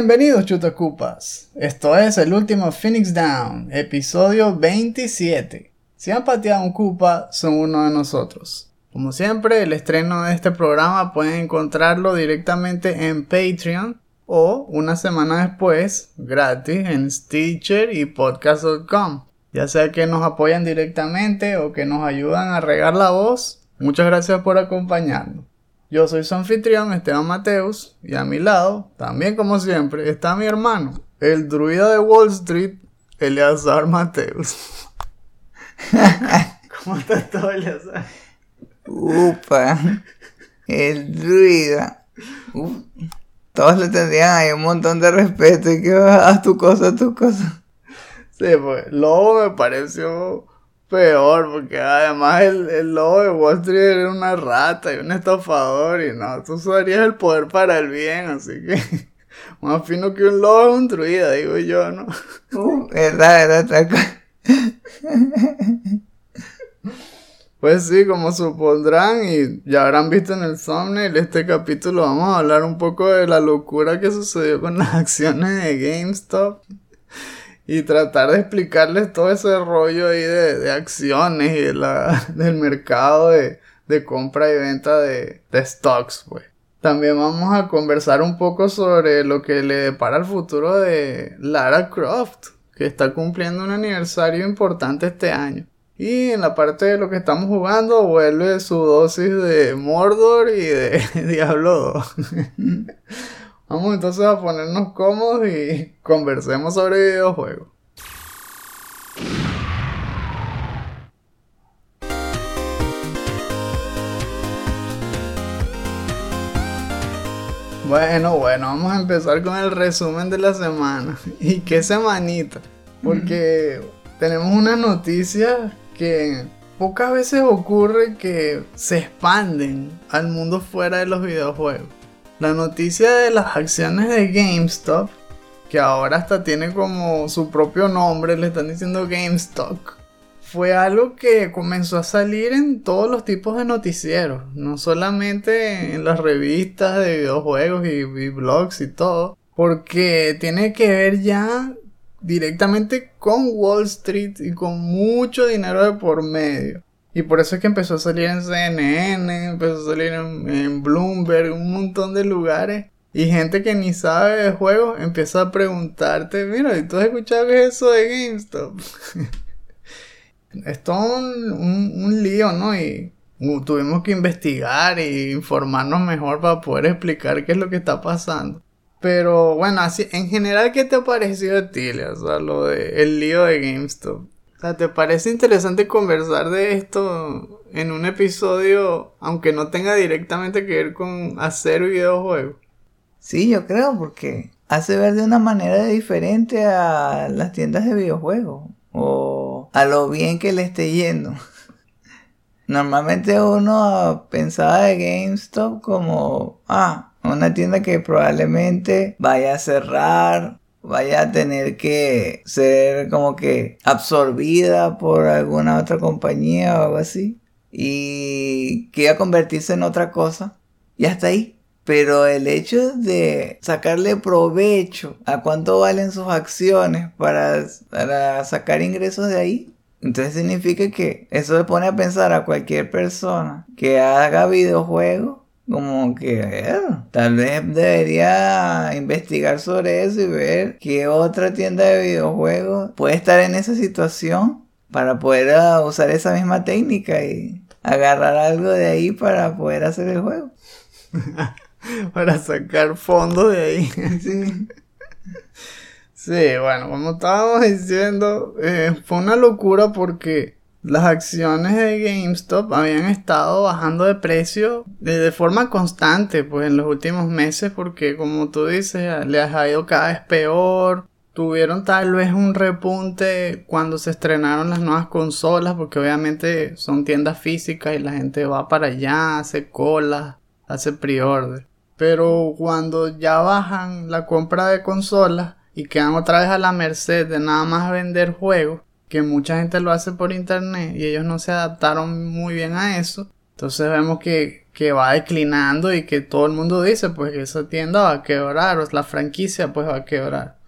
Bienvenidos chutacupas. Esto es el último Phoenix Down, episodio 27. Si han pateado un cupa, son uno de nosotros. Como siempre, el estreno de este programa pueden encontrarlo directamente en Patreon o una semana después, gratis, en Stitcher y podcast.com. Ya sea que nos apoyan directamente o que nos ayudan a regar la voz, muchas gracias por acompañarnos. Yo soy su anfitrión Esteban Mateus y a mi lado, también como siempre, está mi hermano, el druida de Wall Street, Eleazar Mateus. ¿Cómo estás todo, Eleazar? Upa, el druida. Uf, todos le tendrían ahí un montón de respeto y que haz tu cosa, tu cosa. Sí, pues Lobo me pareció peor, porque además el, el lobo de Wall Street era una rata y un estafador, y no, tú usarías el poder para el bien, así que más fino que un lobo es un druida, digo yo, ¿no? Uh, verdad, verdad. Pues sí, como supondrán y ya habrán visto en el thumbnail, este capítulo vamos a hablar un poco de la locura que sucedió con las acciones de GameStop y tratar de explicarles todo ese rollo ahí de, de acciones y de la, del mercado de, de compra y venta de, de stocks, pues. También vamos a conversar un poco sobre lo que le depara el futuro de Lara Croft, que está cumpliendo un aniversario importante este año. Y en la parte de lo que estamos jugando vuelve su dosis de Mordor y de Diablo 2. Vamos entonces a ponernos cómodos y conversemos sobre videojuegos. Bueno, bueno, vamos a empezar con el resumen de la semana. ¿Y qué semanita? Porque tenemos una noticia que pocas veces ocurre que se expanden al mundo fuera de los videojuegos. La noticia de las acciones de GameStop, que ahora hasta tiene como su propio nombre, le están diciendo GameStop, fue algo que comenzó a salir en todos los tipos de noticieros, no solamente en las revistas de videojuegos y, y blogs y todo, porque tiene que ver ya directamente con Wall Street y con mucho dinero de por medio. Y por eso es que empezó a salir en CNN, empezó a salir en, en, Bloomberg, un montón de lugares. Y gente que ni sabe de juegos empieza a preguntarte, mira, ¿y tú has escuchado eso de GameStop? es todo un, un, lío, ¿no? Y uh, tuvimos que investigar e informarnos mejor para poder explicar qué es lo que está pasando. Pero bueno, así, en general, ¿qué te ha parecido a ti, O sea, lo de el lío de GameStop. O sea, ¿te parece interesante conversar de esto en un episodio, aunque no tenga directamente que ver con hacer videojuegos? Sí, yo creo, porque hace ver de una manera diferente a las tiendas de videojuegos. O a lo bien que le esté yendo. Normalmente uno pensaba de GameStop como, ah, una tienda que probablemente vaya a cerrar, vaya a tener que ser como que absorbida por alguna otra compañía o algo así. Y que iba a convertirse en otra cosa. Y hasta ahí. Pero el hecho de sacarle provecho a cuánto valen sus acciones para, para sacar ingresos de ahí, entonces significa que eso le pone a pensar a cualquier persona que haga videojuegos como que eh, tal vez debería investigar sobre eso y ver qué otra tienda de videojuegos puede estar en esa situación para poder uh, usar esa misma técnica y agarrar algo de ahí para poder hacer el juego. para sacar fondos de ahí. Sí. Sí, bueno, como estábamos diciendo, eh, fue una locura porque las acciones de GameStop habían estado bajando de precio de, forma constante, pues en los últimos meses, porque como tú dices, les ha ido cada vez peor. Tuvieron tal vez un repunte cuando se estrenaron las nuevas consolas, porque obviamente son tiendas físicas y la gente va para allá, hace colas, hace pre-order. Pero cuando ya bajan la compra de consolas, y quedan otra vez a la merced de nada más vender juegos, que mucha gente lo hace por internet y ellos no se adaptaron muy bien a eso. Entonces vemos que, que va declinando y que todo el mundo dice pues que esa tienda va a quebrar o la franquicia pues va a quebrar.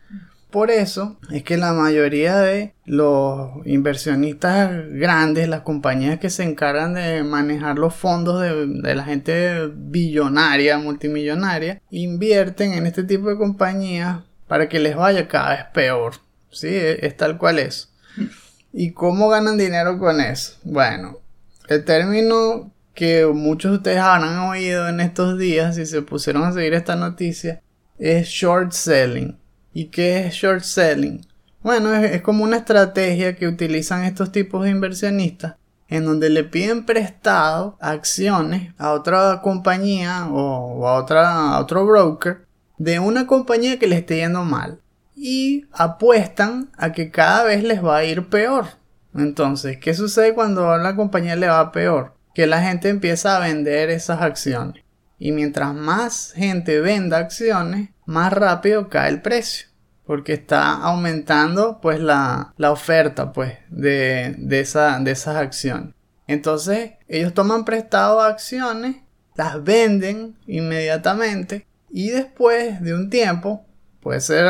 Por eso es que la mayoría de los inversionistas grandes, las compañías que se encargan de manejar los fondos de, de, la gente billonaria, multimillonaria, invierten en este tipo de compañías para que les vaya cada vez peor. Sí, es tal cual es. ¿Y cómo ganan dinero con eso? Bueno, el término que muchos de ustedes habrán oído en estos días si se pusieron a seguir esta noticia es short selling. ¿Y qué es short selling? Bueno, es, como una estrategia que utilizan estos tipos de inversionistas en donde le piden prestado acciones a otra compañía o, a, otra, a otro broker de una compañía que le esté yendo mal y apuestan a que cada vez les va a ir peor. Entonces, ¿qué sucede cuando a la compañía le va peor? Que la gente empieza a vender esas acciones. Y mientras más gente venda acciones, más rápido cae el precio. Porque está aumentando pues la, la oferta pues de, de, esa, de esas acciones. Entonces ellos toman prestado acciones, las venden inmediatamente y después de un tiempo, puede ser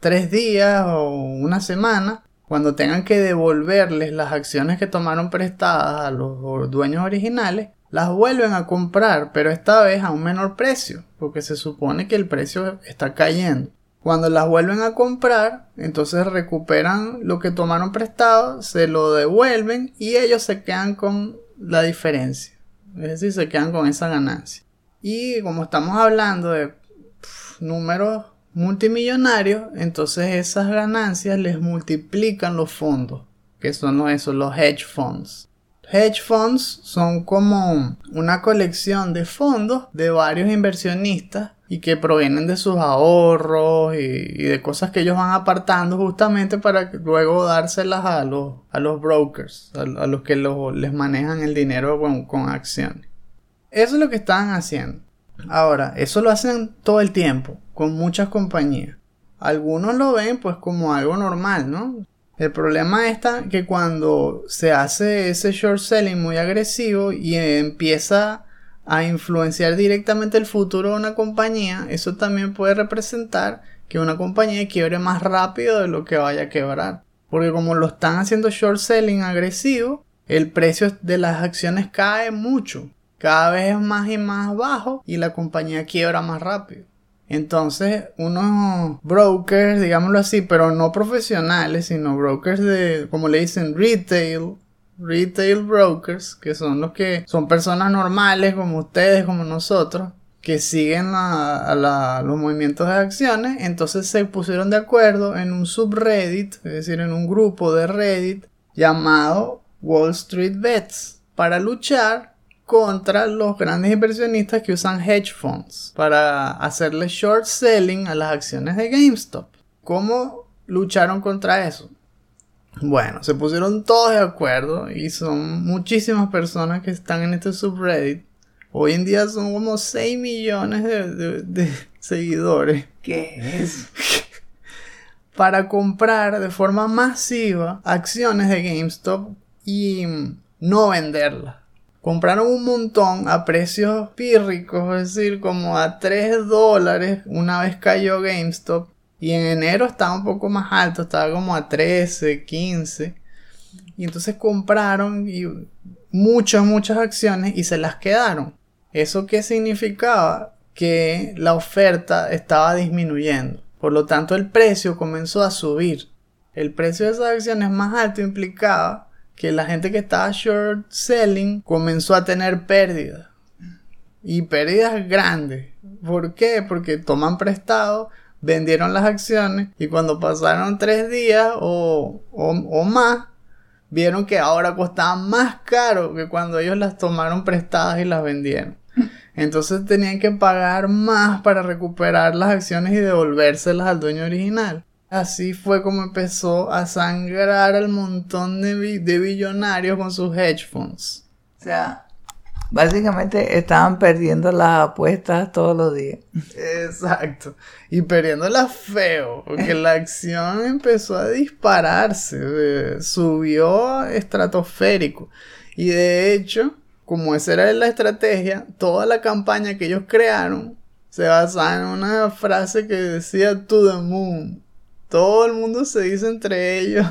tres días o una semana, cuando tengan que devolverles las acciones que tomaron prestadas a los dueños originales, las vuelven a comprar, pero esta vez a un menor precio, porque se supone que el precio está cayendo. Cuando las vuelven a comprar, entonces recuperan lo que tomaron prestado, se lo devuelven y ellos se quedan con la diferencia. Es decir, se quedan con esa ganancia. Y como estamos hablando de números multimillonarios, entonces esas ganancias les multiplican los fondos, que son esos, los hedge funds. Hedge funds son como una colección de fondos de varios inversionistas y que provienen de sus ahorros y, de cosas que ellos van apartando justamente para luego dárselas a los, a los brokers, a, los que les manejan el dinero con, con acciones. Eso es lo que están haciendo. Ahora, eso lo hacen todo el tiempo, con muchas compañías. Algunos lo ven pues como algo normal, ¿no? El problema está que cuando se hace ese short selling muy agresivo y empieza a influenciar directamente el futuro de una compañía, eso también puede representar que una compañía quiebre más rápido de lo que vaya a quebrar. Porque como lo están haciendo short selling agresivo, el precio de las acciones cae mucho. Cada vez es más y más bajo y la compañía quiebra más rápido. Entonces, unos brokers, digámoslo así, pero no profesionales, sino brokers de, como le dicen, retail, retail brokers, que son los que son personas normales como ustedes, como nosotros, que siguen a, los movimientos de acciones, entonces se pusieron de acuerdo en un subreddit, es decir, en un grupo de Reddit llamado Wall Street Bets, para luchar contra los grandes inversionistas que usan hedge funds para hacerle short selling a las acciones de GameStop. ¿Cómo lucharon contra eso? Bueno, se pusieron todos de acuerdo y son muchísimas personas que están en este subreddit. Hoy en día son como 6 millones de, seguidores. ¿Qué es? para comprar de forma masiva acciones de GameStop y no venderlas compraron un montón a precios pírricos, es decir, como a 3 dólares una vez cayó GameStop. Y en enero estaba un poco más alto, estaba como a 13, 15. Y entonces compraron muchas, muchas acciones y se las quedaron. ¿Eso qué significaba? Que la oferta estaba disminuyendo. Por lo tanto, el precio comenzó a subir. El precio de esas acciones más alto implicaba que la gente que estaba short selling comenzó a tener pérdidas. Y pérdidas grandes. ¿Por qué? Porque toman prestado, vendieron las acciones y cuando pasaron tres días o, o, más, vieron que ahora costaban más caro que cuando ellos las tomaron prestadas y las vendieron. Entonces tenían que pagar más para recuperar las acciones y devolvérselas al dueño original. Así fue como empezó a sangrar al montón de, de billonarios con sus hedge funds. O sea, Básicamente estaban perdiendo las apuestas todos los días. Exacto. Y perdiéndola feo, porque la acción empezó a dispararse, eh, subió estratosférico. Y de hecho, como esa era la estrategia, toda la campaña que ellos crearon se basaba en una frase que decía to the moon. Todo el mundo se dice entre ellos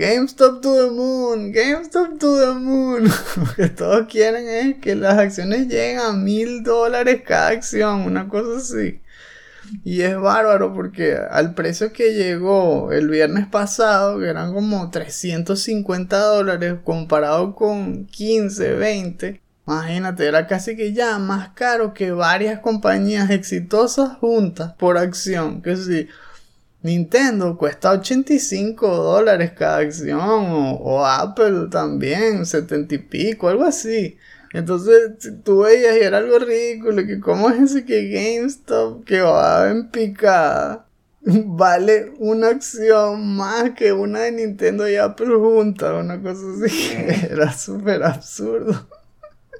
GameStop to the moon, GameStop to the moon. Lo que todos quieren es que las acciones lleguen a mil dólares cada acción, una cosa así. Y es bárbaro porque al precio que llegó el viernes pasado, que eran como 350 dólares comparado con 15, 20, imagínate, era casi que ya más caro que varias compañías exitosas juntas por acción. Que sí Nintendo cuesta 85 dólares cada acción o, Apple también, 70 y pico, algo así. Entonces tú veías y era algo ridículo, que cómo es ese que GameStop que va en picada vale una acción más que una de Nintendo y Apple juntas, una cosa así, era súper absurdo.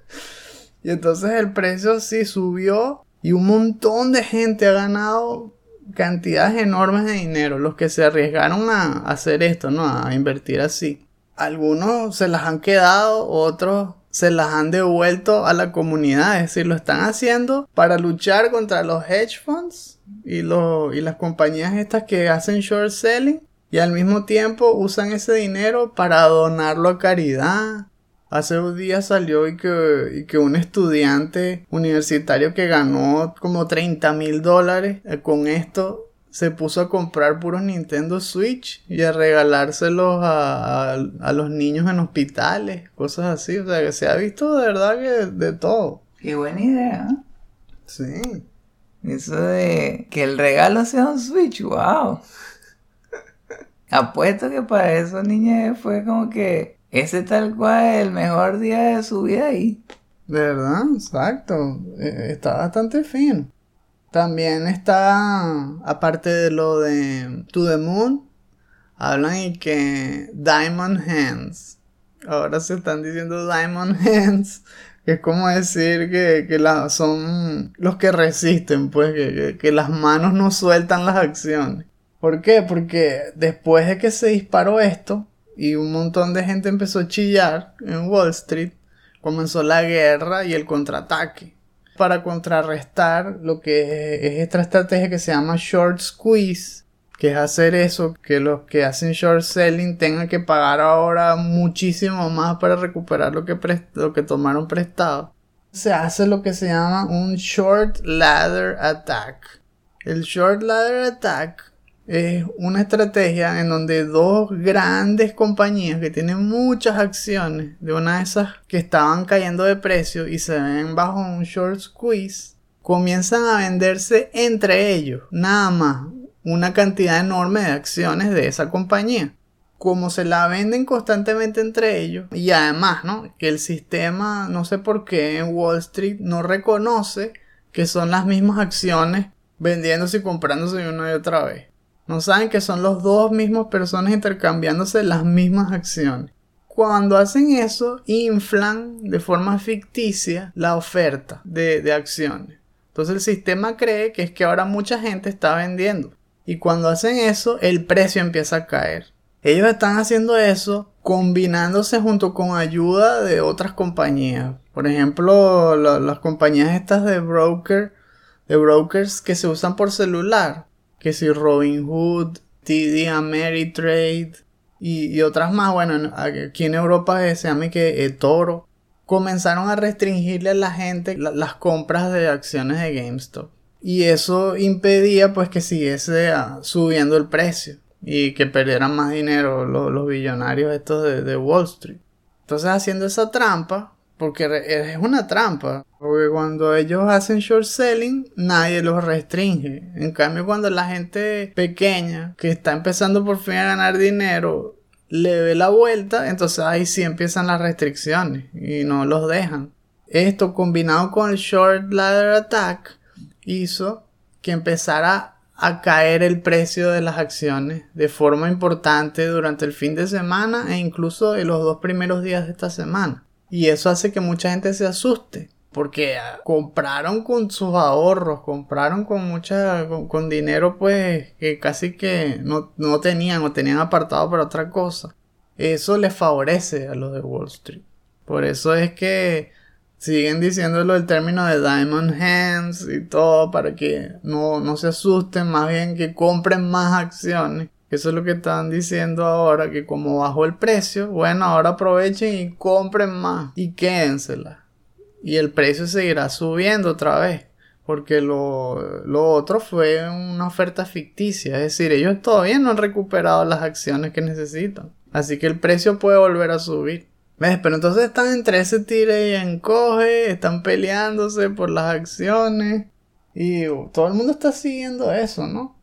y entonces el precio sí subió y un montón de gente ha ganado cantidades enormes de dinero los que se arriesgaron a hacer esto, ¿no? A invertir así. Algunos se las han quedado, otros se las han devuelto a la comunidad, es decir, lo están haciendo para luchar contra los hedge funds y, y las compañías estas que hacen short selling y al mismo tiempo usan ese dinero para donarlo a caridad, Hace un día salió y que, que un estudiante universitario que ganó como 30 mil dólares eh, con esto se puso a comprar puros Nintendo Switch y a regalárselos a, a, los niños en hospitales, cosas así. O sea, que se ha visto de verdad que de todo. Qué buena idea. ¿eh? Sí. Eso de que el regalo sea un Switch, wow. Apuesto que para esos niños fue como que ese tal cual es el mejor día de su vida ahí. De verdad, exacto. E, está bastante fino. También está, aparte de lo de To the Moon, hablan y que Diamond Hands. Ahora se están diciendo Diamond Hands, que es como decir que, que son los que resisten, pues, que, que las manos no sueltan las acciones. ¿Por qué? Porque después de que se disparó esto, y un montón de gente empezó a chillar en Wall Street, comenzó la guerra y el contraataque. Para contrarrestar lo que es esta estrategia que se llama short squeeze, que es hacer eso, que los que hacen short selling tengan que pagar ahora muchísimo más para recuperar lo que, lo que tomaron prestado. Se hace lo que se llama un short ladder attack. El short ladder attack es una estrategia en donde dos grandes compañías que tienen muchas acciones de una de esas que estaban cayendo de precio y se ven bajo un short squeeze, comienzan a venderse entre ellos, nada más, una cantidad enorme de acciones de esa compañía. Como se la venden constantemente entre ellos, y además, ¿no? Que el sistema, no sé por qué en Wall Street no reconoce que son las mismas acciones vendiéndose y comprándose una y otra vez. No saben que son los dos mismos personas intercambiándose las mismas acciones. Cuando hacen eso, inflan de forma ficticia la oferta de, de acciones. Entonces el sistema cree que es que ahora mucha gente está vendiendo. Y cuando hacen eso, el precio empieza a caer. Ellos están haciendo eso combinándose junto con ayuda de otras compañías. Por ejemplo, las compañías estas de broker, de brokers que se usan por celular que si Robinhood, TD Ameritrade y, y otras más, bueno, aquí en Europa se llama que eh, Toro, comenzaron a restringirle a la gente las compras de acciones de GameStop. Y eso impedía pues que siguiese ah, subiendo el precio y que perdieran más dinero los, billonarios estos de, de Wall Street. Entonces haciendo esa trampa, porque es una trampa. Porque cuando ellos hacen short selling, nadie los restringe. En cambio, cuando la gente pequeña, que está empezando por fin a ganar dinero, le ve la vuelta, entonces ahí sí empiezan las restricciones y no los dejan. Esto combinado con el short ladder attack hizo que empezara a caer el precio de las acciones de forma importante durante el fin de semana e incluso en los dos primeros días de esta semana. Y eso hace que mucha gente se asuste. Porque ah, compraron con sus ahorros, compraron con mucha, con, dinero pues que casi que no, no tenían o tenían apartado para otra cosa. Eso les favorece a los de Wall Street. Por eso es que siguen diciéndolo el término de Diamond Hands y todo para que no, no se asusten, más bien que compren más acciones. Eso es lo que están diciendo ahora, que como bajó el precio, bueno, ahora aprovechen y compren más y quédenselas y el precio seguirá subiendo otra vez. Porque lo, lo, otro fue una oferta ficticia. Es decir, ellos todavía no han recuperado las acciones que necesitan. Así que el precio puede volver a subir. ¿Ves? Pero entonces están entre ese tire y encoge. Están peleándose por las acciones. Y todo el mundo está siguiendo eso, ¿no?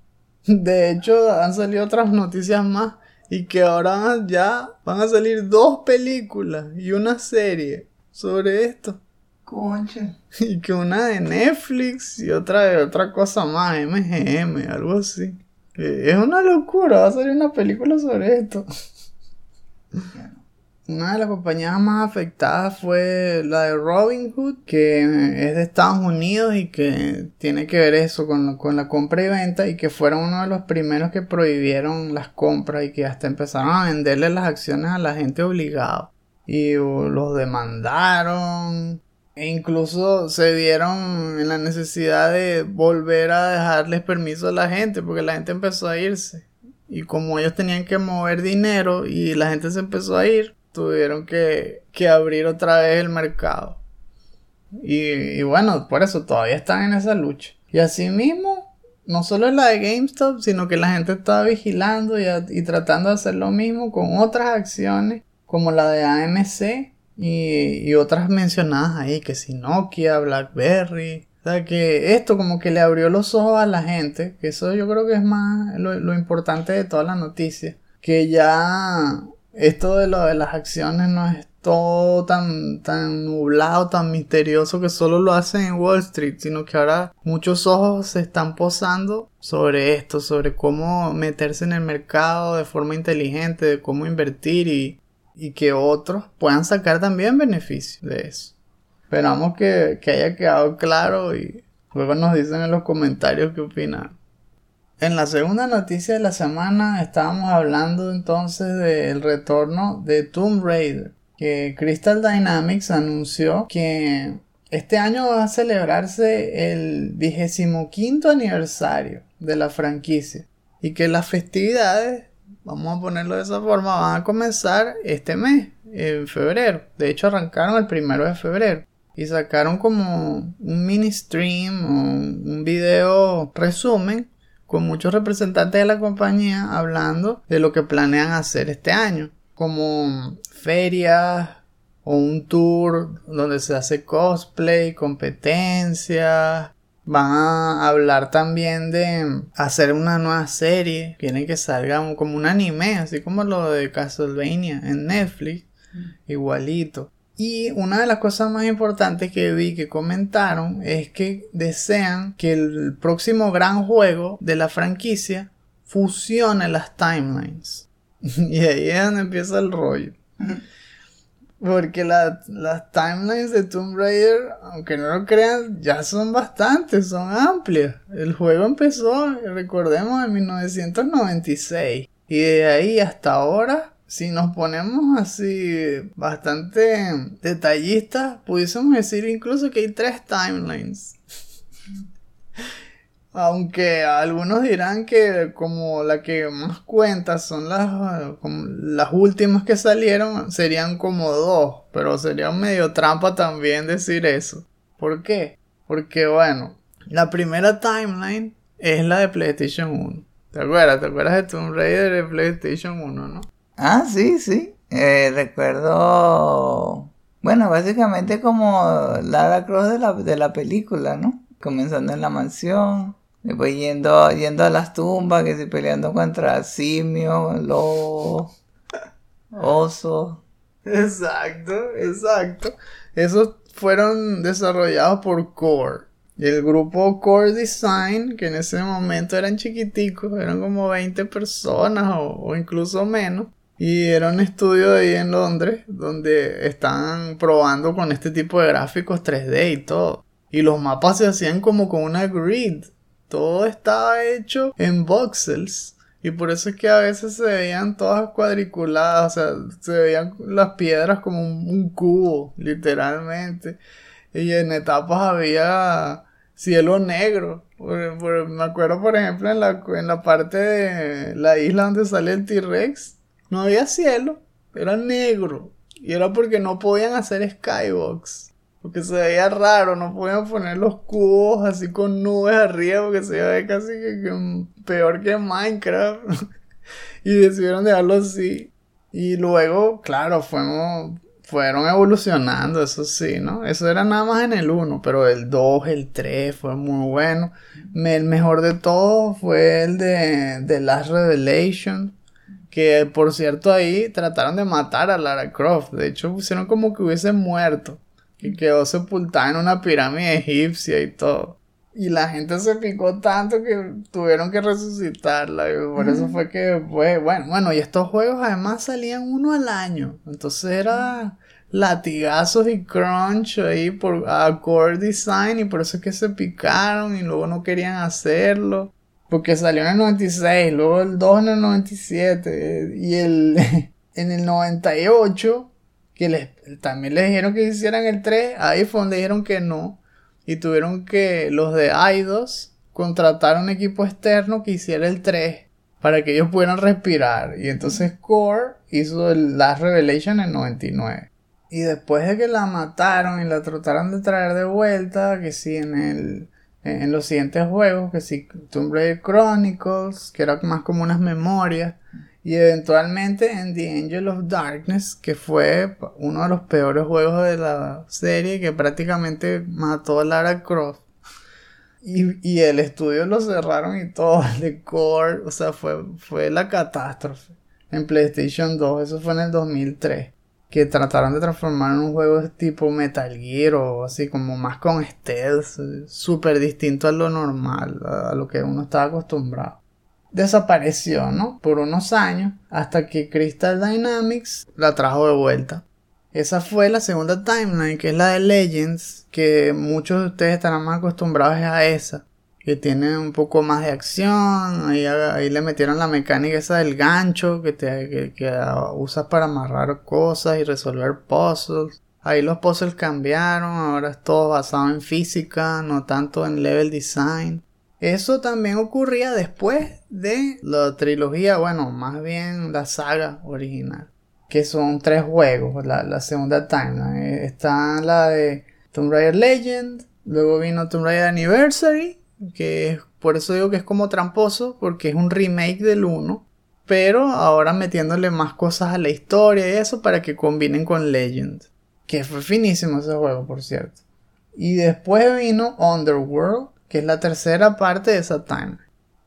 De hecho, han salido otras noticias más. Y que ahora ya van a salir dos películas y una serie sobre esto. Concha. Y que una de Netflix y otra de otra cosa más, MGM, algo así. Eh, es una locura, va a salir una película sobre esto. Una de las compañías más afectadas fue la de Robin Hood, que es de Estados Unidos y que tiene que ver eso con, con la compra y venta y que fueron uno de los primeros que prohibieron las compras y que hasta empezaron a venderle las acciones a la gente obligado. Y los demandaron e incluso se vieron en la necesidad de volver a dejarles permiso a la gente porque la gente empezó a irse. Y como ellos tenían que mover dinero y la gente se empezó a ir, tuvieron que, abrir otra vez el mercado. Y, bueno, por eso todavía están en esa lucha. Y asimismo, no solo es la de GameStop, sino que la gente estaba vigilando y, y tratando de hacer lo mismo con otras acciones como la de AMC y, otras mencionadas ahí, que si Nokia, Blackberry. O sea, que esto como que le abrió los ojos a la gente, que eso yo creo que es más lo, importante de toda la noticia. Que ya esto de lo de las acciones no es todo tan, tan nublado, tan misterioso que solo lo hacen en Wall Street, sino que ahora muchos ojos se están posando sobre esto, sobre cómo meterse en el mercado de forma inteligente, de cómo invertir y, y que otros puedan sacar también beneficio de eso. Esperamos que, que haya quedado claro y luego nos dicen en los comentarios qué opinan. En la segunda noticia de la semana estábamos hablando entonces del retorno de Tomb Raider, que Crystal Dynamics anunció que este año va a celebrarse el vigésimo quinto aniversario de la franquicia y que las festividades vamos a ponerlo de esa forma, van a comenzar este mes, en febrero. De hecho, arrancaron el primero de febrero. Y sacaron como un mini stream o un video resumen con muchos representantes de la compañía hablando de lo que planean hacer este año. Como ferias o un tour donde se hace cosplay, competencias, Van a hablar también de hacer una nueva serie. Quieren que salga como un anime, así como lo de Castlevania en Netflix. Mm. Igualito. Y una de las cosas más importantes que vi que comentaron es que desean que el próximo gran juego de la franquicia fusione las timelines. y ahí es donde empieza el rollo. Porque las timelines de Tomb Raider, aunque no lo crean, ya son bastantes, son amplias. El juego empezó, recordemos, en 1996. Y de ahí hasta ahora, si nos ponemos así bastante detallistas, pudiésemos decir incluso que hay tres timelines. Aunque algunos dirán que como la que más cuenta son las, las últimas que salieron, serían como dos, pero sería medio trampa también decir eso. ¿Por qué? Porque bueno, la primera timeline es la de PlayStation 1. ¿Te acuerdas? ¿Te acuerdas de Tomb Raider de PlayStation 1, no? Ah, sí, sí. Eh, recuerdo... Bueno, básicamente como Lara Cross de la, de la película, ¿no? Comenzando en la mansión, Después yendo, yendo a las tumbas, que se peleando contra simios, lobos, osos. Exacto, exacto. Esos fueron desarrollados por Core. Y el grupo Core Design, que en ese momento eran chiquiticos, eran como 20 personas o, incluso menos, Y era un estudio ahí en Londres donde están probando con este tipo de gráficos 3D y todo. Y los mapas se hacían como con una grid. Todo estaba hecho en voxels. Y por eso es que a veces se veían todas cuadriculadas, o sea, se veían las piedras como un, cubo, literalmente. Y en etapas había cielo negro. me acuerdo, por ejemplo, en la, en la parte de la isla donde sale el T-Rex, no había cielo, era negro. Y era porque no podían hacer skybox. Porque se veía raro, no podían poner los cubos así con nubes arriba porque se veía casi que, peor que Minecraft. y decidieron dejarlo así. Y luego, claro, fuimos, fueron evolucionando, eso sí, ¿no? Eso era nada más en el 1, pero el 2, el 3 fue muy bueno. El mejor de todos fue el de The Last Revelation. Que por cierto ahí trataron de matar a Lara Croft. De hecho pusieron como que hubiese muerto. Y quedó sepultada en una pirámide egipcia y todo. Y la gente se picó tanto que tuvieron que resucitarla. Y por eso fue que, pues, bueno, bueno, y estos juegos además salían uno al año. Entonces era latigazos y crunch ahí por a core design y por eso es que se picaron y luego no querían hacerlo. Porque salió en el 96, luego el 2 en el 97 y el en el 98 que les, también les dijeron que hicieran el 3, ahí fue donde dijeron que no. Y tuvieron que los de Eidos contratar un equipo externo que hiciera el 3 para que ellos pudieran respirar. Y entonces Core hizo el Last Revelation en 99. Y después de que la mataron y la trataron de traer de vuelta, que sí en el en los siguientes juegos, que sí Tomb Raider Chronicles, que era más como unas memorias, y eventualmente en The Angel of Darkness, que fue uno de los peores juegos de la serie, que prácticamente mató a Lara Croft. Y, el estudio lo cerraron y todo, el de Core, o sea, fue, fue la catástrofe. En PlayStation 2, eso fue en el 2003. Que trataron de transformar en un juego tipo Metal Gear o así, como más con stealth, súper distinto a lo normal, a lo que uno estaba acostumbrado desapareció, ¿no? Por unos años, hasta que Crystal Dynamics la trajo de vuelta. Esa fue la segunda timeline, que es la de Legends, que muchos de ustedes estarán más acostumbrados a esa, que tiene un poco más de acción, ahí, ahí le metieron la mecánica esa del gancho, que, te, que, usas para amarrar cosas y resolver puzzles. Ahí los puzzles cambiaron, ahora es todo basado en física, no tanto en level design. Eso también ocurría después de la trilogía, bueno, más bien la saga original, que son tres juegos, la, segunda timeline. Está la de Tomb Raider Legend, luego vino Tomb Raider Anniversary, que por eso digo que es como tramposo, porque es un remake del 1, pero ahora metiéndole más cosas a la historia y eso para que combinen con Legend, que fue finísimo ese juego, por cierto. Y después vino Underworld, que es la tercera parte de esa timeline.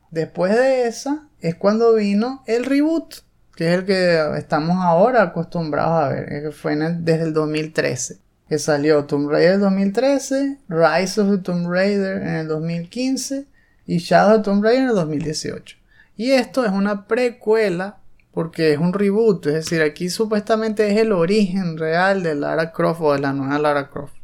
Después de esa es cuando vino el reboot, que es el que estamos ahora acostumbrados a ver, que fue desde el 2013. Que salió Tomb Raider 2013, Rise of the Tomb Raider en el 2015 y Shadow of Tomb Raider en el 2018. Y esto es una precuela porque es un reboot, es decir, aquí supuestamente es el origen real de Lara Croft o de la nueva Lara Croft.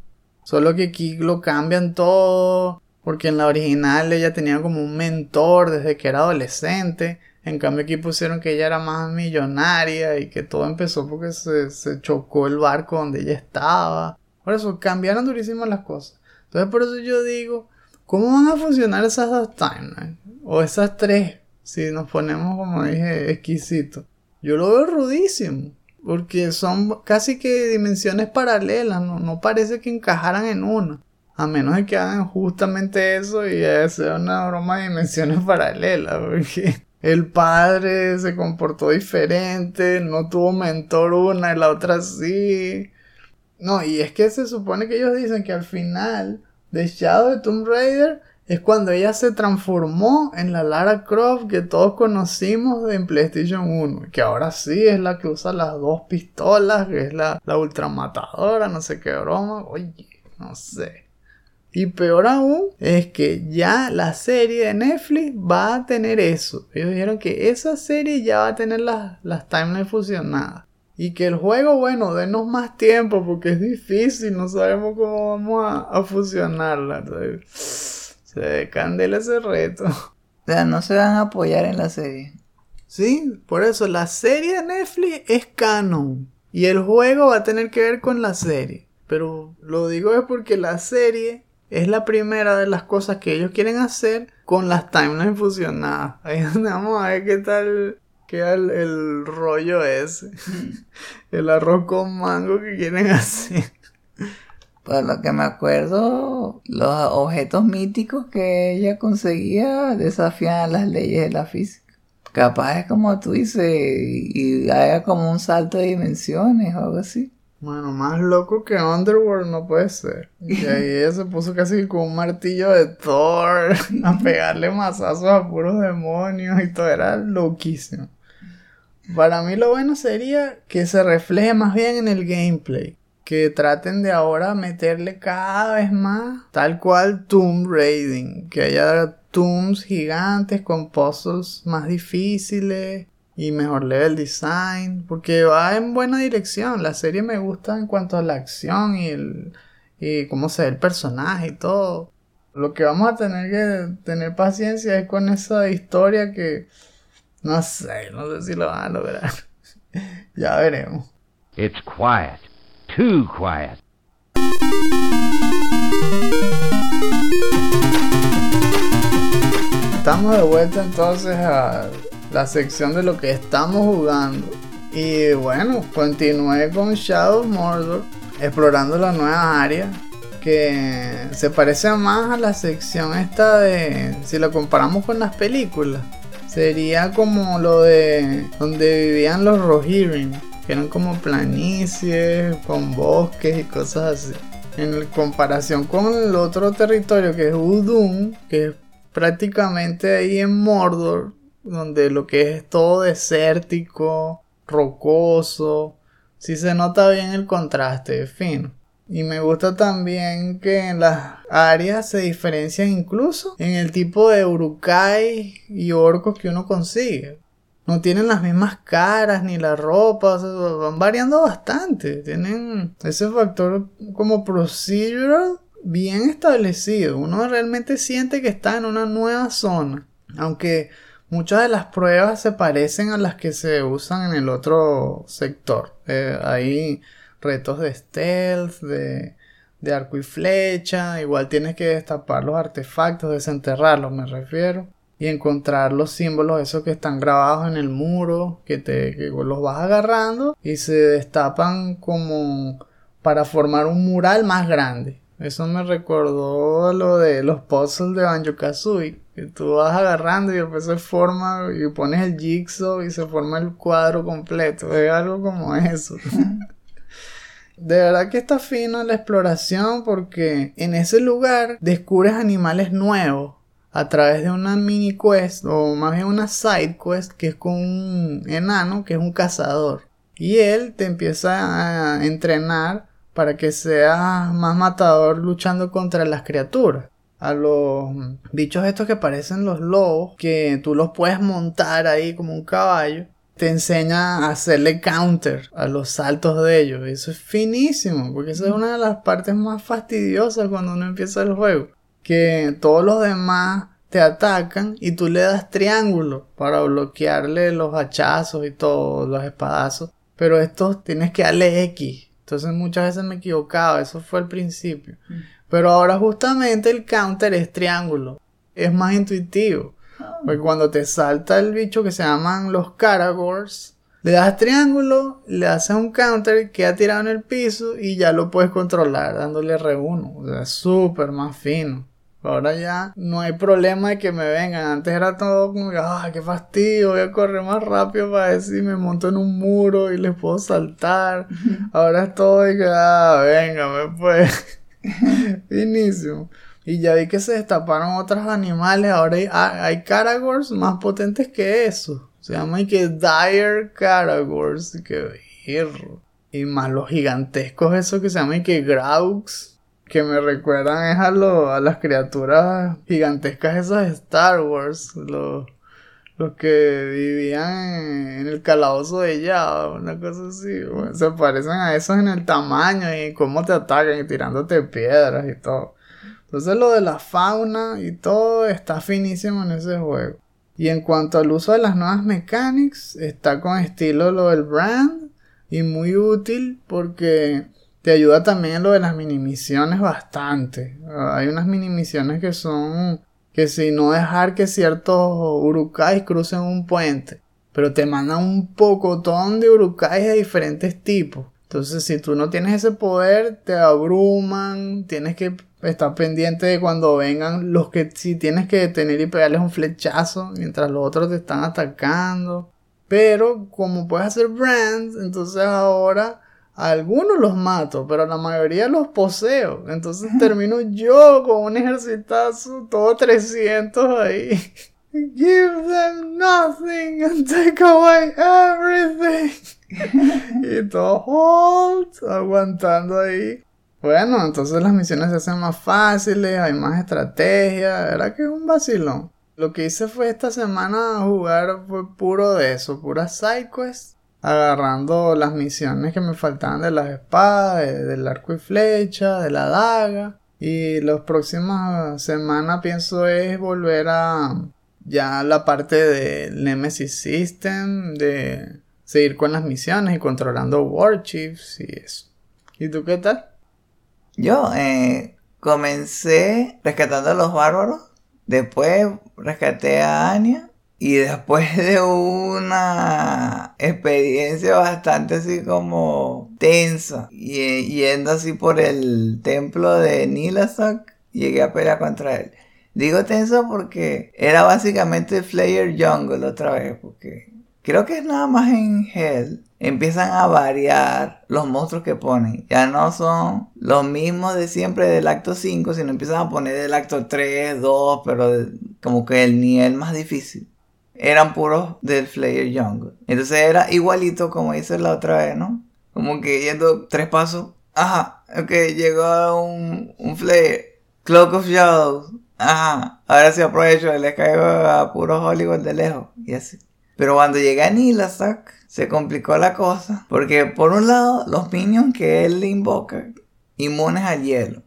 Solo que aquí lo cambian todo, porque en la original ella tenía como un mentor desde que era adolescente. En cambio aquí pusieron que ella era más millonaria y que todo empezó porque se, chocó el barco donde ella estaba. Por eso cambiaron durísimas las cosas. Entonces por eso yo digo, ¿cómo van a funcionar esas dos timelines? O esas tres, si nos ponemos como dije, exquisitos. Yo lo veo rudísimo. Porque son casi que dimensiones paralelas, no, no parece que encajaran en una. A menos de que hagan justamente eso y sea una broma de dimensiones paralelas, porque el padre se comportó diferente, no tuvo mentor una y la otra sí. No, y es que se supone que ellos dicen que al final de Shadow de Tomb Raider es cuando ella se transformó en la Lara Croft que todos conocimos en PlayStation 1. Que ahora sí es la que usa las dos pistolas, que es la, la ultramatadora, no sé qué broma. Oye, no sé. Y peor aún es que ya la serie de Netflix va a tener eso. Ellos dijeron que esa serie ya va a tener las, las timelines fusionadas. Y que el juego, bueno, denos más tiempo porque es difícil, no sabemos cómo vamos a, a fusionarla. Se candela ese reto. O sea, no se van a apoyar en la serie. Sí, por eso la serie de Netflix es canon. Y el juego va a tener que ver con la serie. Pero lo digo es porque la serie es la primera de las cosas que ellos quieren hacer con las timelines fusionadas. Ahí vamos a ver qué tal queda el, el rollo ese. el arroz con mango que quieren hacer. Por lo que me acuerdo, los objetos míticos que ella conseguía desafían las leyes de la física. Capaz es como tú dices, y haya como un salto de dimensiones o algo así. Bueno, más loco que Underworld no puede ser. Y ahí ella se puso casi con un martillo de Thor a pegarle mazazos a puros demonios y todo era loquísimo. Para mí lo bueno sería que se refleje más bien en el gameplay que traten de ahora meterle cada vez más tal cual Tomb Raiding, que haya tombs gigantes con puzzles más difíciles y mejor level design, porque va en buena dirección. La serie me gusta en cuanto a la acción y el y cómo se ve el personaje y todo. Lo que vamos a tener que tener paciencia es con esa historia que no sé, no sé si lo van a lograr. ya veremos. It's quiet. Too quiet. Estamos de vuelta entonces a la sección de lo que estamos jugando. Y bueno, continué con Shadow Mordor, explorando la nueva área que se parece más a la sección esta de, si lo comparamos con las películas, sería como lo de donde vivían los Rohirrim, que eran como planicies, con bosques y cosas así. En comparación con el otro territorio que es Udun, que es prácticamente ahí en Mordor, donde lo que es todo desértico, rocoso, sí se nota bien el contraste, fino. Y me gusta también que en las áreas se diferencian incluso en el tipo de urukai y orcos que uno consigue no tienen las mismas caras ni la ropa, van variando bastante. Tienen ese factor como procedural bien establecido. Uno realmente siente que está en una nueva zona. Aunque muchas de las pruebas se parecen a las que se usan en el otro sector. Eh, hay retos de stealth, de, de arco y flecha. Igual tienes que destapar los artefactos, desenterrarlos, me refiero y encontrar los símbolos esos que están grabados en el muro, que te los vas agarrando y se destapan como para formar un mural más grande. Eso me recordó lo de los puzzles de Banjo Kazooie, que tú vas agarrando y después se forma y pones el jigsaw y se forma el cuadro completo. Es algo como eso. De verdad que está fino la exploración porque en ese lugar descubres animales nuevos a través de una mini quest o más bien una side quest que es con un enano que es un cazador y él te empieza a entrenar para que seas más matador luchando contra las criaturas a los bichos estos que parecen los lobos que tú los puedes montar ahí como un caballo te enseña a hacerle counter a los saltos de ellos. Eso es finísimo, porque esa es una de las partes más fastidiosas cuando uno empieza el juego que todos los demás te atacan y tú le das triángulo para bloquearle los hachazos y todos los espadazos. Pero estos tienes que darle X. Entonces muchas veces me equivocaba, eso fue al principio. Mm. Pero ahora justamente el counter es triángulo. Es más intuitivo. Ah. Porque cuando te salta el bicho que se llaman los Caragors, le das triángulo, le haces un counter, queda tirado en el piso y ya lo puedes controlar dándole R1. O sea, súper más fino. Ahora ya no hay problema de que me vengan. Antes era todo como que, ah, qué fastidio, voy a correr más rápido para ver si me monto en un muro y les puedo saltar. Ahora es todo de que, ah, venga, me pues. Finísimo. Y ya vi que se destaparon otros animales. Ahora hay, ah, hay Caragors más potentes que eso. Se llama y que Dire Caragors. Que hierro. Y más los gigantescos, esos que se llaman y que Graux que me recuerdan es a, a las criaturas gigantescas esas de Star Wars, los, que vivían en, el calabozo de Java, una cosa así. se parecen a esos en el tamaño y cómo te atacan y tirándote piedras y todo. Entonces lo de la fauna y todo está finísimo en ese juego. Y en cuanto al uso de las nuevas mechanics, está con estilo lo del brand y muy útil porque te ayuda también lo de las mini misiones bastante. Hay unas mini misiones que son que si no dejar que ciertos urukais crucen un puente, pero te mandan un pocotón de urukais de diferentes tipos. Entonces, si tú no tienes ese poder, te abruman, tienes que estar pendiente de cuando vengan los que si tienes que detener y pegarles un flechazo mientras los otros te están atacando. Pero como puedes hacer brands, entonces ahora algunos los mato, pero la mayoría los poseo. Entonces termino yo con un ejercitazo, todo 300 ahí. Give them nothing and take away everything. y todo hold, aguantando ahí. Bueno, entonces las misiones se hacen más fáciles, hay más estrategia, era que es un vacilón. Lo que hice fue esta semana jugar fue puro de eso, pura sidequest agarrando las misiones que me faltaban de las espadas, del arco y flecha, de la daga. Y las próximas semanas pienso es volver a ya la parte del Nemesis System, de seguir con las misiones y controlando Warchiefs y eso. ¿Y tú qué tal? Yo eh, comencé rescatando a los bárbaros, después rescaté a Anya y después de una experiencia bastante así como tensa, y, yendo así por el templo de Nilasak, llegué a pelear contra él. Digo tensa porque era básicamente Flayer Jungle otra vez, porque creo que es nada más en Hell. Empiezan a variar los monstruos que ponen. Ya no son los mismos de siempre del acto 5, sino empiezan a poner del acto 3, 2, pero como que el nivel más difícil eran puros del Flayer Jungle. Entonces era igualito como hice la otra vez, ¿no? Como que yendo tres pasos. Ajá, ok, llegó un, un Flayer. Cloak of Shadows. Ajá, ahora sí aprovecho les caigo a puros Hollywood de lejos. Y así. Pero cuando llegué a Nilasak, se complicó la cosa. Porque por un lado, los minions que él le invoca, inmunes al hielo.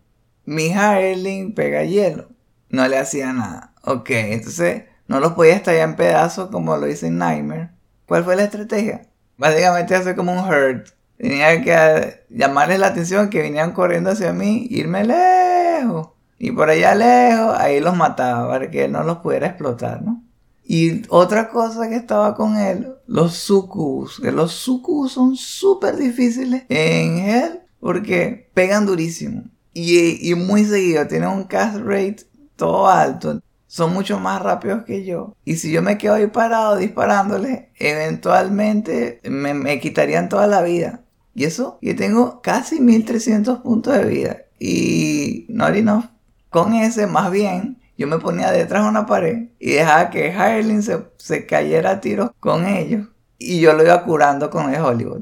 Mi Erling pega hielo. No le hacía nada. Ok, entonces no los podía estallar en pedazos como lo hice en Nightmare. ¿Cuál fue la estrategia? Básicamente hacer como un hurt. Tenía que llamarles la atención que venían corriendo hacia mí, irme lejos. Y por allá lejos, ahí los mataba para que no los pudiera explotar, ¿no? Y otra cosa que estaba con él, los sucubus. Que los sucubus son súper difíciles en él porque pegan durísimo. Y, y muy seguido, tienen un cast rate todo alto son mucho más rápidos que yo. Y si yo me quedo ahí parado disparándole, eventualmente me, quitarían toda la vida. Y eso, yo tengo casi 1300 puntos de vida. Y no enough. Con ese, más bien, yo me ponía detrás de una pared y dejaba que Hirelin se, cayera a tiros con ellos. Y yo lo iba curando con el Hollywood.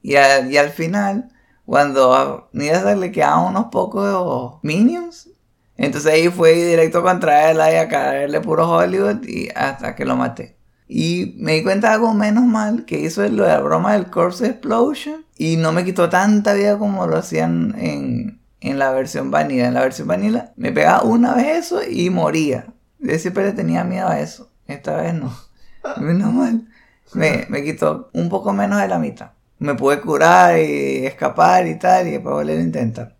Y, al final, cuando a Nida le quedaban unos pocos minions, entonces ahí fue directo contra él y a caerle puro Hollywood y hasta que lo maté. Y me di cuenta de algo menos mal que hizo lo de la broma del Corpse Explosion y no me quitó tanta vida como lo hacían en, la versión vanilla. En la versión vanilla me pegaba una vez eso y moría. Yo siempre le tenía miedo a eso. Esta vez no. Menos mal. Me, me quitó un poco menos de la mitad. Me pude curar y escapar y tal y después volver a intentar.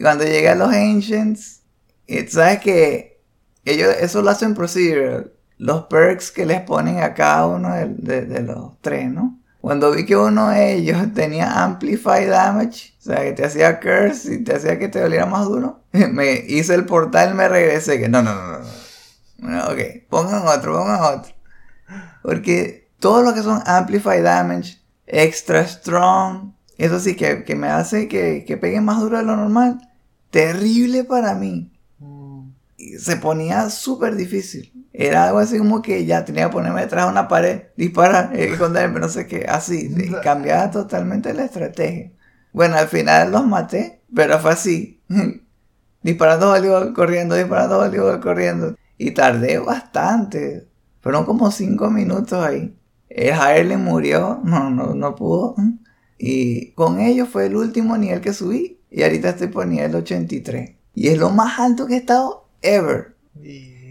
Cuando llegué a los Ancients, sabes que ellos eso lo hacen procedural. Los perks que les ponen a cada uno de, los tres, ¿no? Cuando vi que uno de ellos tenía Amplify Damage, o sea, que te hacía curse y te hacía que te doliera más duro, me hice el portal, me regresé, que no, no, no, no. ok, pongan otro, pongan otro. Porque todo lo que son Amplify Damage, Extra Strong, eso sí que, me hace que, que pegue más duro de lo normal terrible para mí. Mm. Se ponía súper difícil. Era algo así como que ya tenía que ponerme detrás de una pared, disparar, esconderme, no sé qué, así. Cambiaba totalmente la estrategia. Bueno, al final los maté Pero fue así. disparando voleibol, corriendo, disparando voleibol, corriendo. Y tardé bastante. Fueron como cinco minutos ahí. El Harlem murió, no, no, no pudo. Y con ello fue el último nivel que subí. Y ahorita estoy por nivel 83. Y es lo más alto que he estado ever.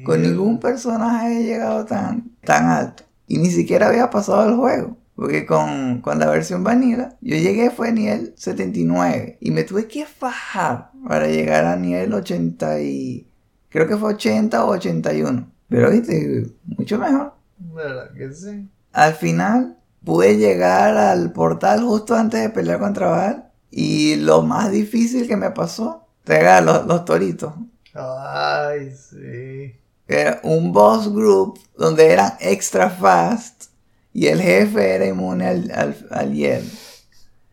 Con ningún personaje he llegado tan, tan alto. Y ni siquiera había pasado el juego. Porque con, con, la versión vanilla, yo llegué fue a nivel 79. Y me tuve que fajar para llegar a nivel 80 y... Creo que fue 80 o 81. Pero viste, mucho mejor. ¿Verdad que sí? Al final pude llegar al portal justo antes de pelear contra Val. Y lo más difícil que me pasó, pegar los, los toritos. Ay, sí. Era un boss group donde eran extra fast y el jefe era inmune al, al, al hielo.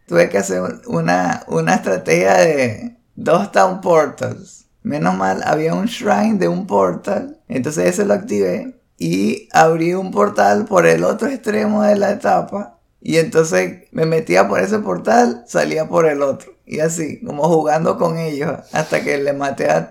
Tuve que hacer una, una estrategia de dos town portals. Menos mal, había un shrine de un portal. Entonces ese lo activé. Y abrí un portal por el otro extremo de la etapa. Y entonces me metía por ese portal, salía por el otro. Y así, como jugando con ellos. Hasta que le maté a,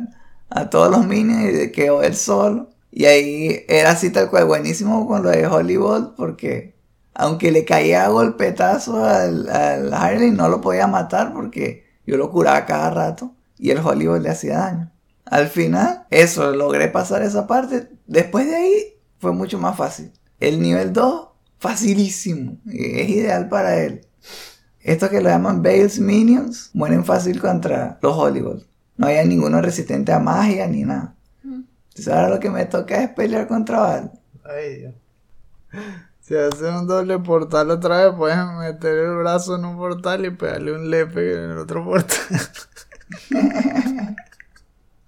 a todos los minions y quedó él solo. Y ahí era así tal cual, buenísimo con lo de Hollywood, porque aunque le caía golpetazo al, al Harley, no lo podía matar porque yo lo curaba cada rato y el Hollywood le hacía daño. Al final, eso, logré pasar esa parte. Después de ahí, fue mucho más fácil. El nivel 2, facilísimo. Es ideal para él. Estos que lo llaman Bales Minions, mueren fácil contra los Hollywood. No hay ninguno resistente a magia ni nada. Entonces ahora lo que me toca es pelear contra Val. Ay, Dios. Si haces un doble portal otra vez, puedes meter el brazo en un portal y pegarle un lepe en el otro portal.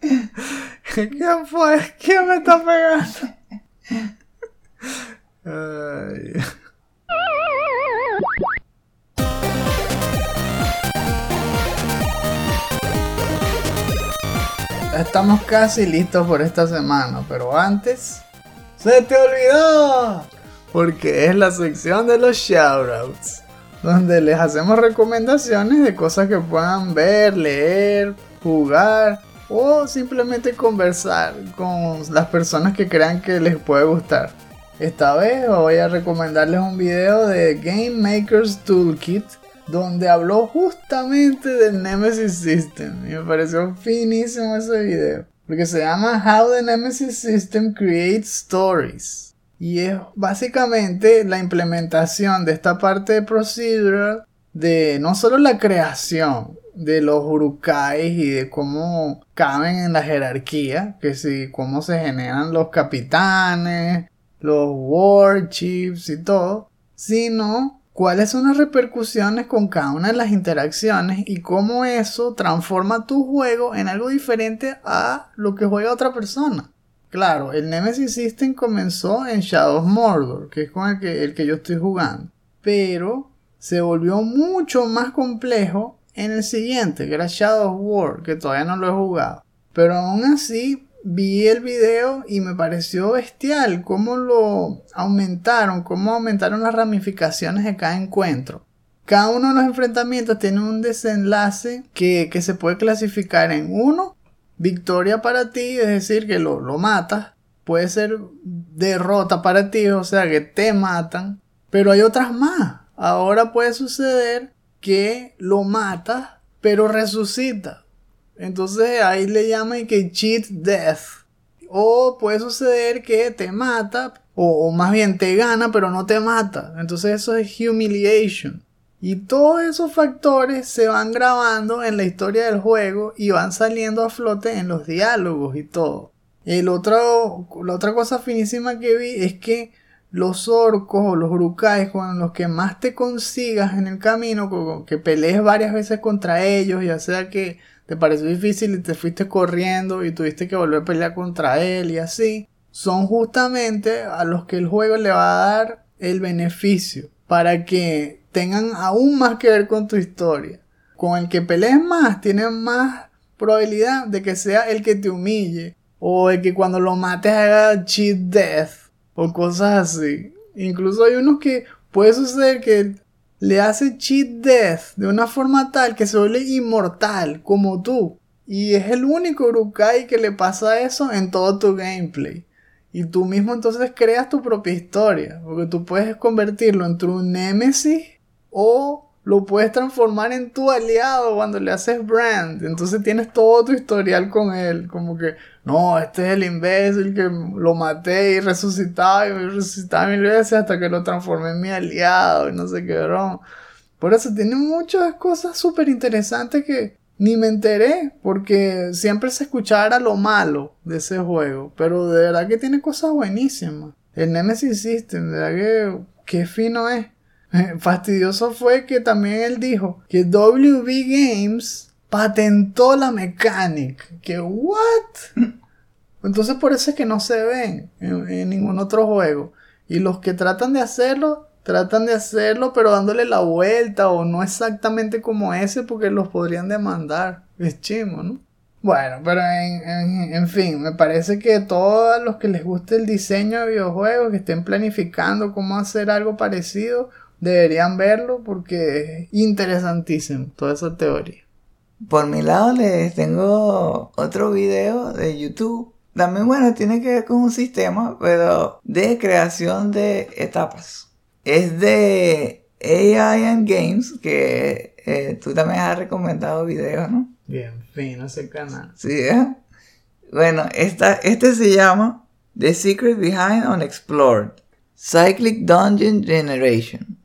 ¿Quién fue? ¿Quién me está pegando? Estamos casi listos por esta semana, pero antes... ¡Se te olvidó! Porque es la sección de los shoutouts, donde les hacemos recomendaciones de cosas que puedan ver, leer, jugar o simplemente conversar con las personas que crean que les puede gustar. Esta vez voy a recomendarles un video de Game Maker's Toolkit donde habló justamente del Nemesis System. Y me pareció finísimo ese video. Porque se llama How the Nemesis System Creates Stories. Y es básicamente la implementación de esta parte de procedural de no solo la creación de los urukais y de cómo caben en la jerarquía, que si cómo se generan los capitanes, los warships y todo, sino cuáles son las repercusiones con cada una de las interacciones y cómo eso transforma tu juego en algo diferente a lo que juega otra persona. Claro, el Nemesis System comenzó en Shadow of Mordor, que es con el que, el que yo estoy jugando, pero se volvió mucho más complejo en el siguiente, que era Shadow of War, que todavía no lo he jugado. Pero aún así vi el video y me pareció bestial cómo lo aumentaron, cómo aumentaron las ramificaciones de cada encuentro. Cada uno de los enfrentamientos tiene un desenlace que, se puede clasificar en uno, victoria para ti, es decir, que lo, lo matas. Puede ser derrota para ti, o sea, que te matan. Pero hay otras más. Ahora puede suceder que lo matas, pero resucita. Entonces ahí le llaman que cheat death. O puede suceder que te mata, o, más bien te gana, pero no te mata. Entonces eso es humiliation. Y todos esos factores se van grabando en la historia del juego y van saliendo a flote en los diálogos y todo. El otro, la otra cosa finísima que vi es que los orcos o los urukais con los que más te consigas en el camino, que pelees varias veces contra ellos, ya sea que te pareció difícil y te fuiste corriendo y tuviste que volver a pelear contra él y así, son justamente a los que el juego le va a dar el beneficio para que tengan aún más que ver con tu historia. Con el que pelees más, tienes más probabilidad de que sea el que te humille o el que cuando lo mates haga cheat death o cosas así. Incluso hay unos que puede suceder que le hace cheat death de una forma tal que se vuelve inmortal como tú. Y es el único Urukai que le pasa eso en todo tu gameplay. Y tú mismo entonces creas tu propia historia. Porque tú puedes convertirlo entre un Nemesis o lo puedes transformar en tu aliado cuando le haces brand. Entonces tienes todo tu historial con él. Como que, no, este es el imbécil que lo maté y resucitaba y resucitaba mil veces hasta que lo transformé en mi aliado y no sé qué broma. Por eso tiene muchas cosas súper interesantes que ni me enteré porque siempre se escuchara lo malo de ese juego. Pero de verdad que tiene cosas buenísimas. El Nemesis System, de verdad que qué fino es. Fastidioso fue que también él dijo que WB Games patentó la mecánica. Que, ¿what? Entonces por eso es que no se ven en, ningún otro juego. Y los que tratan de hacerlo, tratan de hacerlo, pero dándole la vuelta o no exactamente como ese porque los podrían demandar. Es chimo, ¿no? Bueno, pero en, en, fin, me parece que todos los que les guste el diseño de videojuegos, que estén planificando cómo hacer algo parecido, deberían verlo porque es interesantísimo toda esa teoría. Por mi lado les tengo otro video de YouTube. También bueno, tiene que ver con un sistema, pero de creación de etapas. Es de AI and Games, que eh, tú también has recomendado videos, ¿no? Bien, fino ese canal. Sí, ¿eh? Bueno, esta, este se llama The Secret Behind Unexplored. Cyclic Dungeon Generation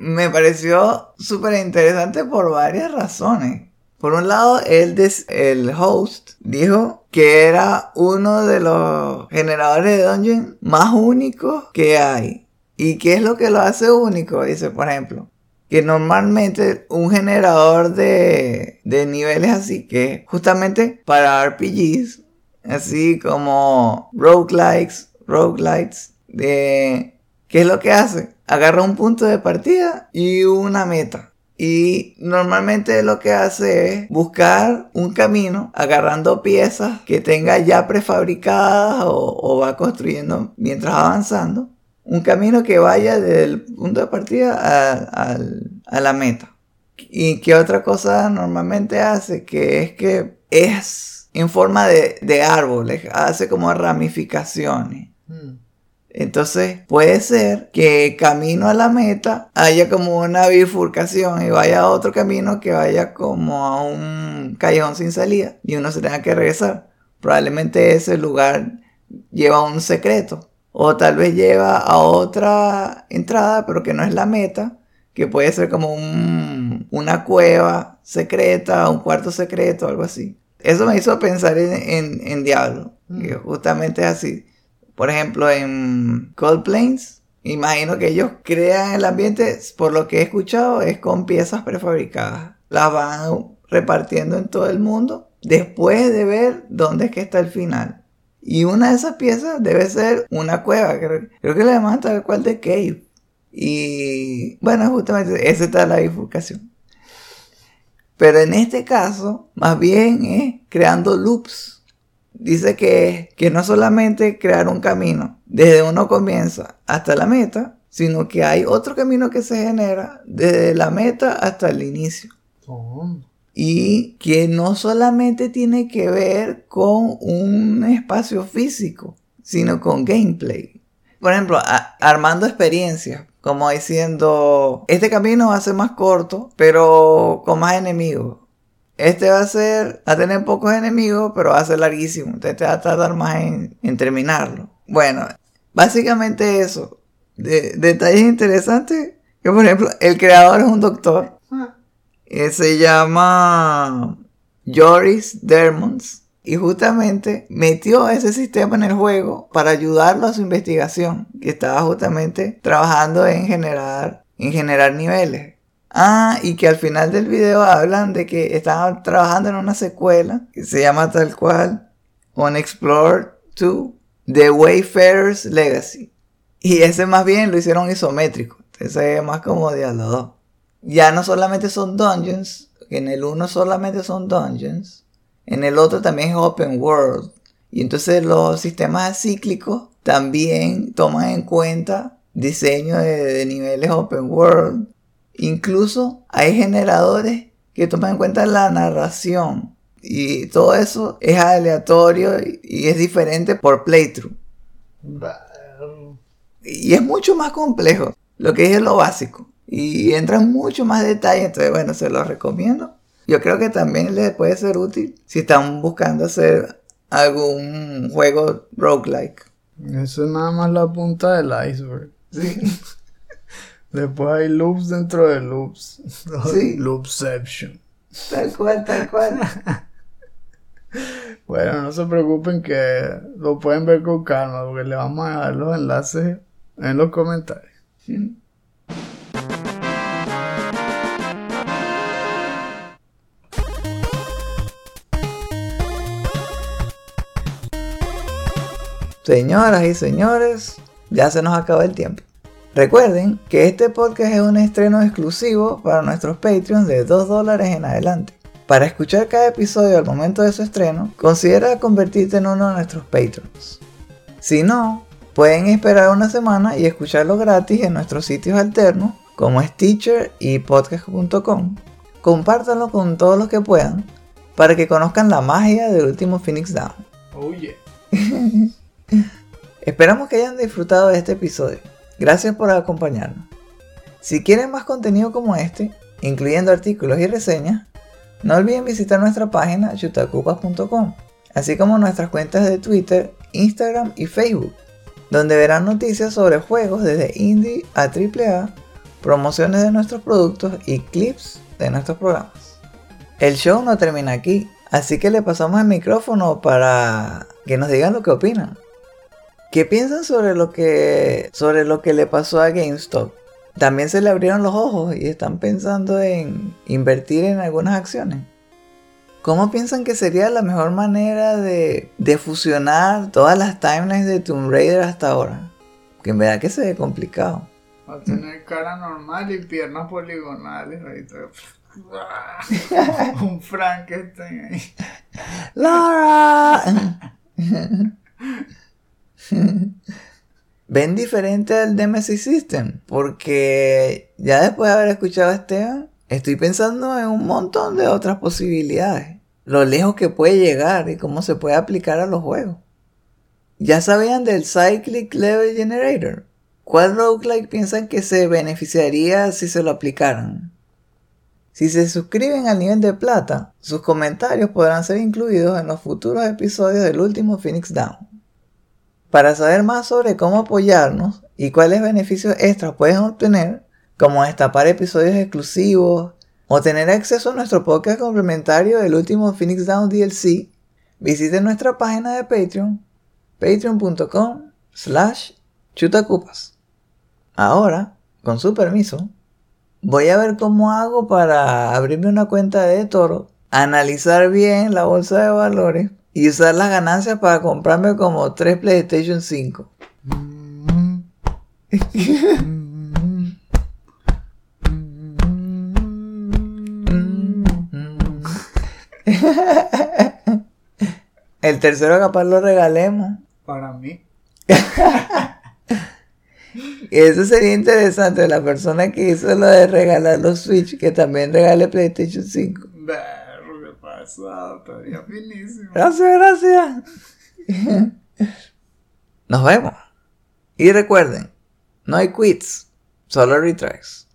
me pareció súper interesante por varias razones. Por un lado, el, el host dijo que era uno de los generadores de dungeon más únicos que hay. ¿Y qué es lo que lo hace único? Dice, por ejemplo, que normalmente un generador de, de niveles así, que justamente para RPGs, así como roguelikes, roguelites, de, ¿qué es lo que hace? agarra un punto de partida y una meta. Y normalmente lo que hace es buscar un camino agarrando piezas que tenga ya prefabricadas o, va construyendo mientras avanzando. Un camino que vaya del punto de partida a, la meta. ¿Y qué otra cosa normalmente hace? Que es que es en forma de, árboles, hace como ramificaciones. Hmm. Entonces puede ser que camino a la meta haya como una bifurcación y vaya a otro camino que vaya como a un callejón sin salida y uno se tenga que regresar. Probablemente ese lugar lleva un secreto o tal vez lleva a otra entrada pero que no es la meta que puede ser como una cueva secreta, un cuarto secreto, algo así. Eso me hizo pensar en, Diablo, que mm. justamente es así por ejemplo, en Cold Plains, imagino que ellos crean el ambiente, por lo que he escuchado, es con piezas prefabricadas. Las van repartiendo en todo el mundo después de ver dónde es que está el final. Y una de esas piezas debe ser una cueva, creo, que le llaman tal cual de cave. Y bueno, justamente esa está la bifurcación. Pero en este caso, más bien es creando loops dice que, que no solamente crear un camino desde uno comienza hasta la meta, sino que hay otro camino que se genera desde la meta hasta el inicio. Oh. Y que no solamente tiene que ver con un espacio físico, sino con gameplay. Por ejemplo, armando experiencias, como diciendo, este camino va a ser más corto, pero con más enemigos. Este va a ser, va a tener pocos enemigos, pero va a ser larguísimo. Entonces te va a tardar más en, terminarlo. Bueno, básicamente eso. De, detalles interesantes. Que por ejemplo, el creador es un doctor. Ah. se llama Joris Dermons. Y justamente metió ese sistema en el juego para ayudarlo a su investigación. Que estaba justamente trabajando en generar, en generar niveles. Ah, y que al final del video hablan de que estaban trabajando en una secuela que se llama tal cual Unexplored 2 The Wayfarer's Legacy. Y ese más bien lo hicieron isométrico. Ese es más como de a los dos. Ya no solamente son dungeons, en el uno solamente son dungeons, en el otro también es open world. Y entonces los sistemas cíclicos también toman en cuenta diseño de niveles open world Incluso hay generadores que toman en cuenta la narración. Y todo eso es aleatorio y- es diferente por playthrough. Y es mucho más complejo. Lo que dije es lo básico. Y entra en mucho más detalle. Entonces, bueno, se los recomiendo. Yo creo que también les puede ser útil si están buscando hacer algún juego roguelike. Eso es nada más la punta del iceberg. Después hay loops dentro de loops. Sí. Loopception. Tal cual, tal cual. Bueno, no se preocupen que lo pueden ver con calma porque le vamos a dejar los enlaces en los comentarios. Señoras y señores, ya se nos acaba el tiempo. Recuerden que este podcast es un estreno exclusivo para nuestros Patreons de 2 dólares en adelante. Para escuchar cada episodio al momento de su estreno, considera convertirte en uno de nuestros Patreons. Si no, pueden esperar una semana y escucharlo gratis en nuestros sitios alternos como Stitcher y podcast.com. Compártanlo con todos los que puedan para que conozcan la magia del último Phoenix Down. Oh yeah. Esperamos que hayan disfrutado de este episodio. Gracias por acompañarnos. Si quieren más contenido como este, incluyendo artículos y reseñas, no olviden visitar nuestra página chutacupas.com, así como nuestras cuentas de Twitter, Instagram y Facebook, donde verán noticias sobre juegos desde indie a AAA, promociones de nuestros productos y clips de nuestros programas. El show no termina aquí, así que le pasamos el micrófono para que nos digan lo que opinan. ¿Qué piensan sobre lo que sobre lo que le pasó a GameStop? También se le abrieron los ojos y están pensando en invertir en algunas acciones. ¿Cómo piensan que sería la mejor manera de, de fusionar todas las timelines de Tomb Raider hasta ahora? Que en verdad que se ve complicado. Va a tener cara normal y piernas poligonales. Un Frankenstein ahí. Laura. Ven diferente al Nemesis System, porque ya después de haber escuchado a Esteban, estoy pensando en un montón de otras posibilidades. Lo lejos que puede llegar y cómo se puede aplicar a los juegos. ¿Ya sabían del Cyclic Level Generator? ¿Cuál roguelike piensan que se beneficiaría si se lo aplicaran? Si se suscriben al nivel de plata, sus comentarios podrán ser incluidos en los futuros episodios del último Phoenix Down. Para saber más sobre cómo apoyarnos y cuáles beneficios extras pueden obtener, como destapar episodios exclusivos o tener acceso a nuestro podcast complementario del último Phoenix Down DLC, visiten nuestra página de Patreon, patreon.com slash chutacupas. Ahora, con su permiso, voy a ver cómo hago para abrirme una cuenta de Toro, analizar bien la bolsa de valores y usar las ganancias para comprarme como 3 PlayStation 5. El tercero capaz lo regalemos. Para mí. Eso sería interesante, la persona que hizo lo de regalar los Switch, que también regale PlayStation 5. Berro, Gracias, gracias. Nos vemos. Y recuerden, no hay quits, solo retries.